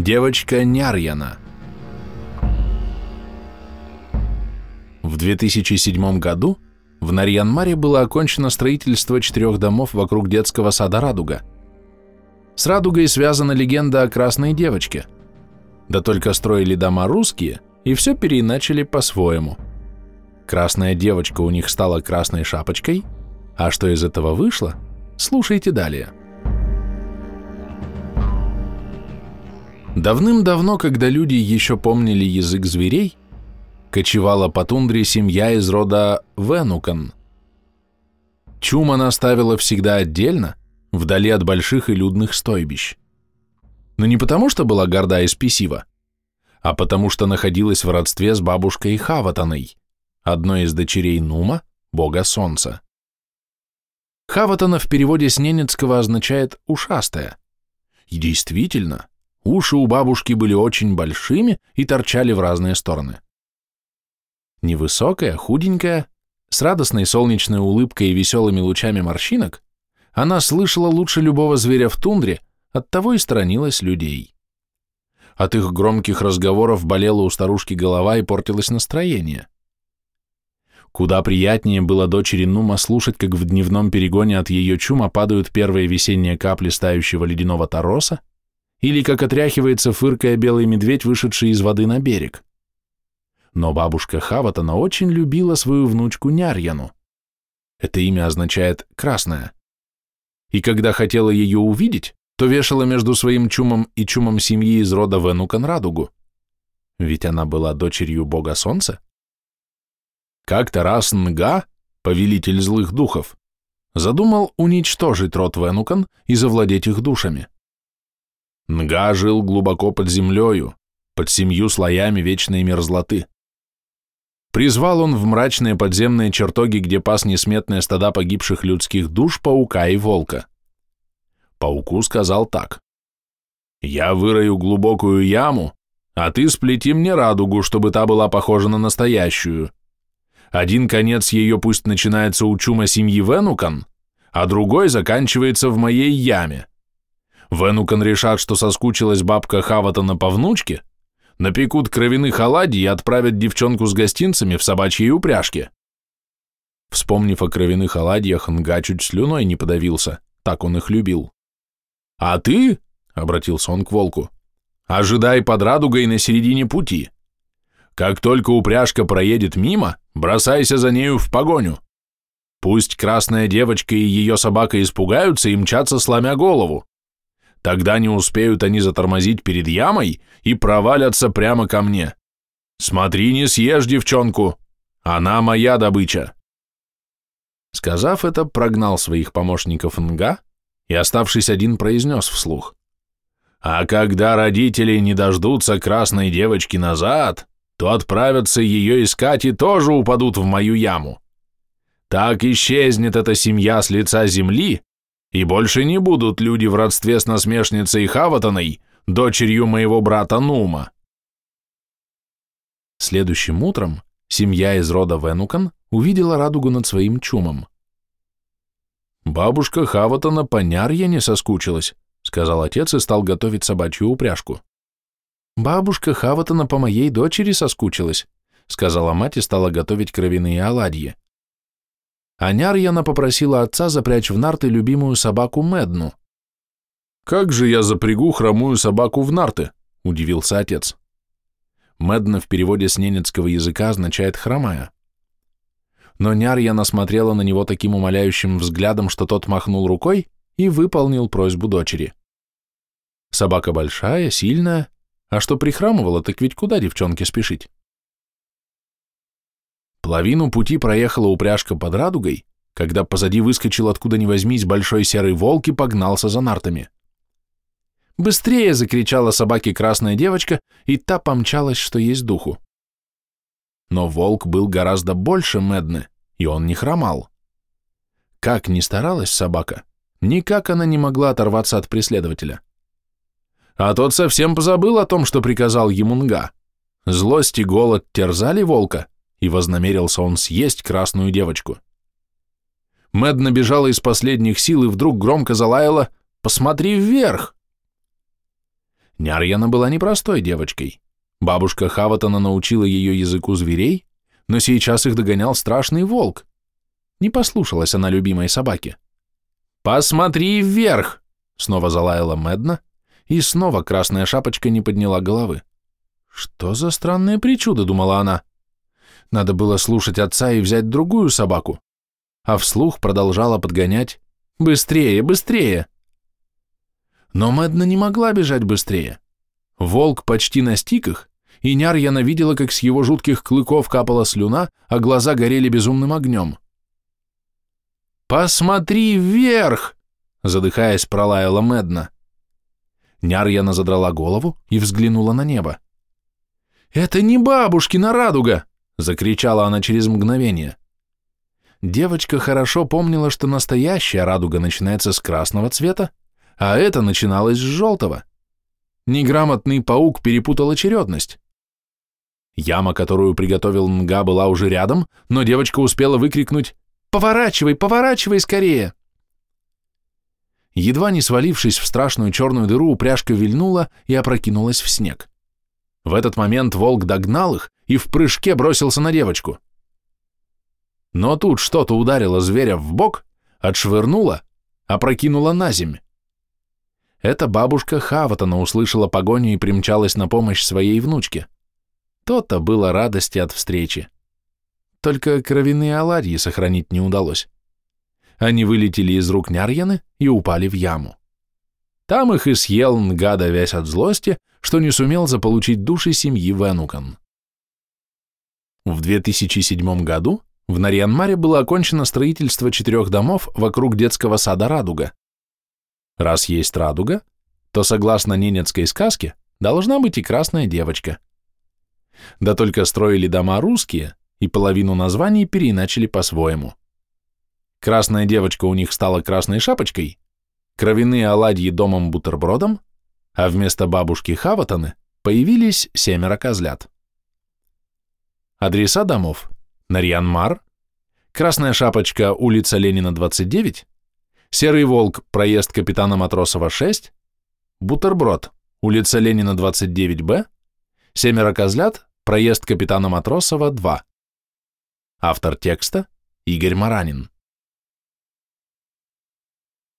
Девочка Нярьяна. В 2007 году в Нарьянмаре было окончено строительство четырех домов вокруг детского сада «Радуга». С «Радугой» связана легенда о красной девочке. Да только строили дома русские, и все переиначили по-своему. Красная девочка у них стала красной шапочкой, а что из этого вышло, слушайте далее. Давным-давно, когда люди еще помнили язык зверей, кочевала по тундре семья из рода Венукан. Чум она ставила всегда отдельно, вдали от больших и людных стойбищ. Но не потому, что была горда и спесива, а потому что находилась в родстве с бабушкой Хаватаной, одной из дочерей Нума, бога солнца. Хаватана в переводе с ненецкого означает «ушастая». И действительно, Уши у бабушки были очень большими и торчали в разные стороны. Невысокая, худенькая, с радостной солнечной улыбкой и веселыми лучами морщинок, она слышала лучше любого зверя в тундре, оттого и сторонилась людей. От их громких разговоров болела у старушки голова и портилось настроение. Куда приятнее было дочери Нума слушать, как в дневном перегоне от ее чума падают первые весенние капли стающего ледяного тороса, или как отряхивается, фыркая белый медведь, вышедший из воды на берег. Но бабушка Хаватана очень любила свою внучку Нярьяну. Это имя означает «красная». И когда хотела ее увидеть, то вешала между своим чумом и чумом семьи из рода Венукан радугу. Ведь она была дочерью бога солнца. Как-то раз Нга, повелитель злых духов, задумал уничтожить род Венукан и завладеть их душами. Нга жил глубоко под землею, под семью слоями вечной мерзлоты. Призвал он в мрачные подземные чертоги, где пас несметные стада погибших людских душ, паука и волка. Пауку сказал так. «Я вырою глубокую яму, а ты сплети мне радугу, чтобы та была похожа на настоящую. Один конец ее пусть начинается у чума семьи Венукан, а другой заканчивается в моей яме. Венукан решат, что соскучилась бабка Хаватана по внучке, напекут кровяных оладий и отправят девчонку с гостинцами в собачьей упряжке. Вспомнив о кровяных оладьях, Нга чуть слюной не подавился, так он их любил. «А ты?» — обратился он к волку. «Ожидай под радугой на середине пути. Как только упряжка проедет мимо, бросайся за нею в погоню. Пусть красная девочка и ее собака испугаются и мчатся, сломя голову. Тогда не успеют они затормозить перед ямой и провалятся прямо ко мне. Смотри, не съешь девчонку, она моя добыча. Сказав это, прогнал своих помощников Нга и, оставшись один, произнес вслух. А когда родители не дождутся красной девочки назад, то отправятся ее искать и тоже упадут в мою яму. Так исчезнет эта семья с лица земли, и больше не будут люди в родстве с насмешницей Хаватаной, дочерью моего брата Нума. Следующим утром семья из рода Венукан увидела радугу над своим чумом. «Бабушка Хаватана по нярье не соскучилась», сказал отец и стал готовить собачью упряжку. «Бабушка Хаватана по моей дочери соскучилась», сказала мать и стала готовить кровяные оладьи а Нярьяна попросила отца запрячь в нарты любимую собаку Медну. «Как же я запрягу хромую собаку в нарты?» – удивился отец. Медна в переводе с ненецкого языка означает «хромая». Но Нярьяна смотрела на него таким умоляющим взглядом, что тот махнул рукой и выполнил просьбу дочери. Собака большая, сильная, а что прихрамывала, так ведь куда девчонке спешить? Половину пути проехала упряжка под радугой, когда позади выскочил откуда ни возьмись большой серый волк и погнался за нартами. «Быстрее!» — закричала собаке красная девочка, и та помчалась, что есть духу. Но волк был гораздо больше Медны, и он не хромал. Как ни старалась собака, никак она не могла оторваться от преследователя. А тот совсем позабыл о том, что приказал ему Нга. Злость и голод терзали волка, и вознамерился он съесть красную девочку. Мэд набежала из последних сил и вдруг громко залаяла «Посмотри вверх!». Нярьяна была непростой девочкой. Бабушка Хаватана научила ее языку зверей, но сейчас их догонял страшный волк. Не послушалась она любимой собаки. «Посмотри вверх!» — снова залаяла Медна, и снова красная шапочка не подняла головы. «Что за странные причуды?» — думала она. Надо было слушать отца и взять другую собаку. А вслух продолжала подгонять «Быстрее, быстрее!» Но Медна не могла бежать быстрее. Волк почти настиг их, и Нярьяна видела, как с его жутких клыков капала слюна, а глаза горели безумным огнем. «Посмотри вверх!» — задыхаясь, пролаяла Медна. Нярьяна задрала голову и взглянула на небо. «Это не бабушкина радуга!» — закричала она через мгновение. Девочка хорошо помнила, что настоящая радуга начинается с красного цвета, а это начиналось с желтого. Неграмотный паук перепутал очередность. Яма, которую приготовил Нга, была уже рядом, но девочка успела выкрикнуть «Поворачивай, поворачивай скорее!» Едва не свалившись в страшную черную дыру, упряжка вильнула и опрокинулась в снег. В этот момент волк догнал их и в прыжке бросился на девочку. Но тут что-то ударило зверя в бок, отшвырнуло, опрокинуло на земь. Эта бабушка Хаватана услышала погоню и примчалась на помощь своей внучке. То-то было радости от встречи. Только кровяные оладьи сохранить не удалось. Они вылетели из рук Нярьяны и упали в яму. Там их и съел Нгада весь от злости, что не сумел заполучить души семьи Венукан. В 2007 году в Нарьянмаре было окончено строительство четырех домов вокруг детского сада «Радуга». Раз есть радуга, то, согласно ненецкой сказке, должна быть и красная девочка. Да только строили дома русские, и половину названий переиначили по-своему. Красная девочка у них стала красной шапочкой, кровяные оладьи домом-бутербродом, а вместо бабушки Хаватаны появились семеро козлят. Адреса домов. Нарьянмар, Красная шапочка, улица Ленина, 29, Серый волк, проезд капитана Матросова, 6, Бутерброд, улица Ленина, 29Б, Семеро козлят, проезд капитана Матросова, 2. Автор текста Игорь Маранин.